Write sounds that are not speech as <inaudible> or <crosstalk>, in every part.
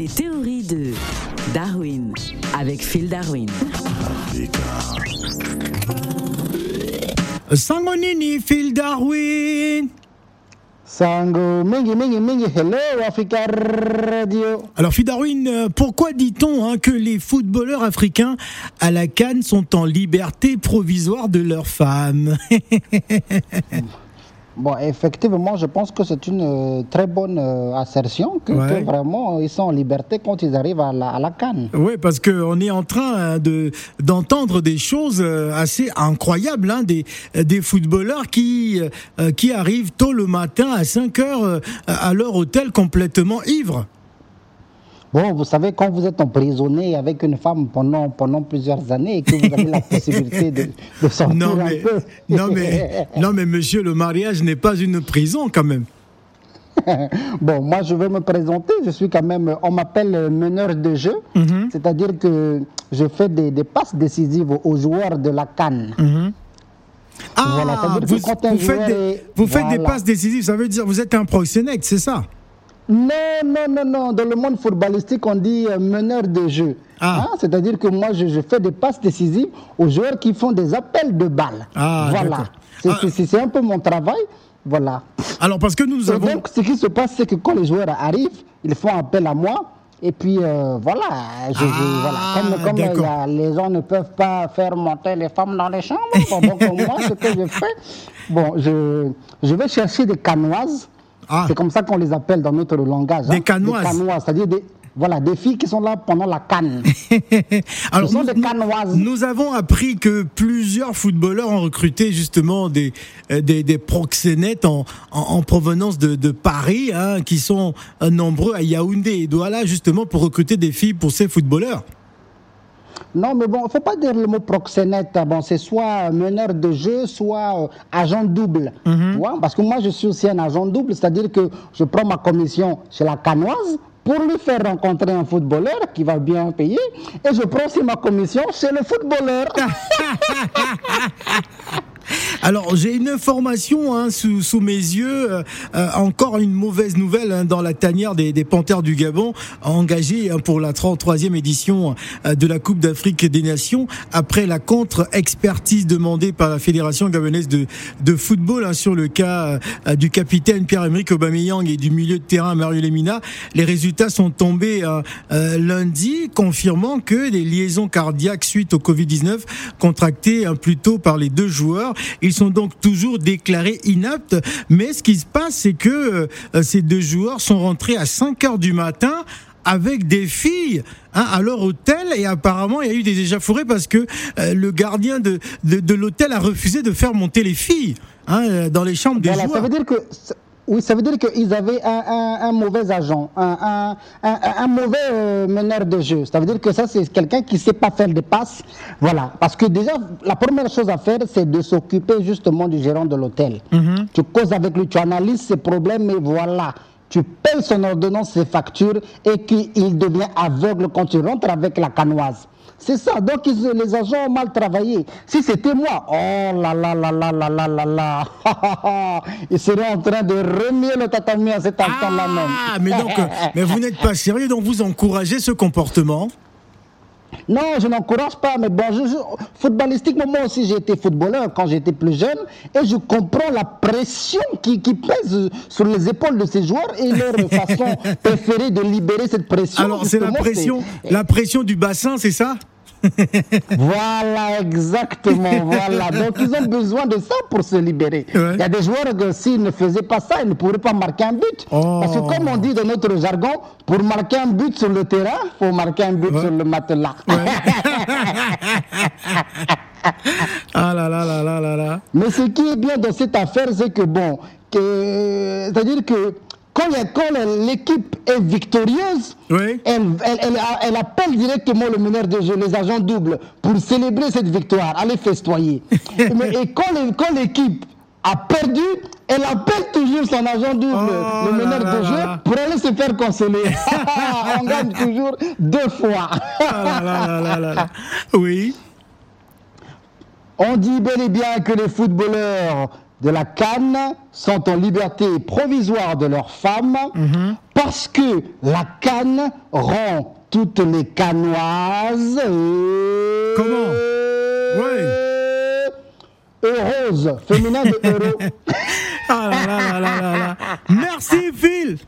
Les théories de Darwin avec Phil Darwin. Sangonini, Phil Darwin. Sango, mingi, mingi, mingi, hello, Africa Radio. Alors, Phil Darwin, euh, pourquoi dit-on hein, que les footballeurs africains à la Cannes sont en liberté provisoire de leurs femmes? <laughs> Bon, effectivement, je pense que c'est une euh, très bonne euh, assertion que, Ouais. que vraiment ils sont en liberté quand ils arrivent à la, à la canne. Oui, parce qu'on est en train hein, de d'entendre des choses euh, assez incroyables, hein, des, des footballeurs qui, euh, qui arrivent tôt le matin à 5 heures euh, à leur hôtel complètement ivres. Bon, vous savez, quand vous êtes emprisonné avec une femme pendant, pendant plusieurs années et que vous avez la possibilité de, de sortir Non un mais, peu. non, mais, non mais monsieur, le mariage n'est pas une prison quand même. <laughs> Bon, moi, je vais me présenter. Je suis quand même, on m'appelle meneur de jeu. Mhm. C'est-à-dire que je fais des, des passes décisives aux joueurs de la canne. Ah, Voilà, que vous, un vous faites, des, est- vous faites des passes décisives, ça veut dire vous êtes un proxénète, c'est ça? Non, non, non, non. Dans le monde footballistique, on dit euh, meneur de jeu. Ah. Hein, C'est-à-dire que moi, je, je fais des passes décisives aux joueurs qui font des appels de balles. Ah, voilà. C'est Ah. c'est- un peu mon travail. Voilà. Alors parce que nous, nous Et avons... donc, ce qui se passe, c'est que quand les joueurs arrivent, ils font appel à moi. Et puis, euh, voilà, je, je- Ah, voilà. Comme, comme a- les gens ne peuvent pas faire monter les femmes dans les chambres, bon, donc moi, ce que je fais, <laughs> bon, je, je vais chercher des canoises. Ah. C'est comme ça qu'on les appelle dans notre langage. Des hein. canoises. Des canoises, c'est-à-dire des, voilà, des filles qui sont là pendant la canne. <laughs> Alors, nous, des canoises. nous avons appris que plusieurs footballeurs ont recruté justement des, euh, des, des proxénètes en, en, en provenance de, de Paris, hein, qui sont euh, nombreux à Yaoundé et Douala, justement pour recruter des filles pour ces footballeurs. Non, mais bon, il ne faut pas dire le mot proxénète. Bon, c'est soit meneur de jeu, soit euh, agent double. Tu vois? Parce que moi, je suis aussi un agent double, c'est-à-dire que je prends ma commission chez la canoise pour lui faire rencontrer un footballeur qui va bien payer, et je prends aussi ma commission chez le footballeur. <laughs> Alors j'ai une information hein, sous, mes yeux, euh, euh, encore une mauvaise nouvelle hein, dans la tanière des, des Panthères du Gabon, engagés hein, pour la 33e édition euh, de la Coupe d'Afrique des Nations, après la contre-expertise demandée par la Fédération gabonaise de, football hein, sur le cas du capitaine Pierre-Emerick Aubameyang et du milieu de terrain Mario Lemina. Les résultats sont tombés lundi, confirmant que des liaisons cardiaques suite au Covid-19 contractées plus tôt par les deux joueurs. Sont donc toujours déclarés inaptes. Mais ce qui se passe, c'est que euh, ces deux joueurs sont rentrés à 5 heures du matin avec des filles hein, à leur hôtel et apparemment il y a eu des échauffourées parce que euh, le gardien de, de, de l'hôtel a refusé de faire monter les filles hein, euh, dans les chambres des Voilà, ça joueurs. veut dire que. Oui, ça veut dire qu'ils avaient un, un- un mauvais agent, un, un- mauvais euh, meneur de jeu. Ça veut dire que ça, c'est quelqu'un qui ne sait pas faire des passes. Voilà. Parce que déjà, la première chose à faire, c'est de s'occuper justement du gérant de l'hôtel. Tu causes avec lui, tu analyses ses problèmes, et voilà. Tu payes son ordonnance, ses factures, et qu'il devient aveugle quand tu rentres avec la canoise. C'est ça, donc ils- les agents ont mal travaillé. Si c'était moi, oh là là là là là là là là, <laughs> ils seraient en train de remuer le tatami à cet instant-là même. Ah, mais donc, <laughs> mais vous n'êtes pas sérieux, donc vous encouragez ce comportement? Non, je n'encourage pas, mais bon, je, je- footballistiquement, moi aussi j'ai été footballeur quand j'étais plus jeune, et je comprends la pression qui, qui pèse sur les épaules de ces joueurs et leur <laughs> façon préférée de libérer cette pression. Alors c'est la pression, c'est- la pression du bassin, c'est ça? <laughs> Voilà, exactement, voilà. Donc ils ont besoin de ça pour se libérer. Ouais. Il y a des joueurs que s'ils ne faisaient pas ça, ils ne pourraient pas marquer un but. Oh. Parce que comme on dit dans notre jargon, pour marquer un but sur le terrain, il faut marquer un but Ouais. sur le matelas. <laughs> Ah là là là là là là. Mais ce qui est bien dans cette affaire, c'est que bon, que, c'est-à-dire que quand, l'équipe est victorieuse, Oui. elle, elle, elle, elle appelle directement le meneur de jeu, les agents doubles, pour célébrer cette victoire, aller festoyer. <laughs> Mais, et quand l'équipe a perdu, elle appelle toujours son agent double, Oh le meneur de jeu, là. pour aller se faire consoler. <laughs> <laughs> On gagne toujours deux fois. Là là. Oui. On dit bel et bien que les footballeurs de la Cannes sont en liberté provisoire de leurs femmes Mhm. parce que la Cannes rend toutes les canoises euh, Comment heureuses, féminin de heureux. <laughs> Ah là là là là là là. Merci Phil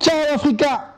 Ciao Africa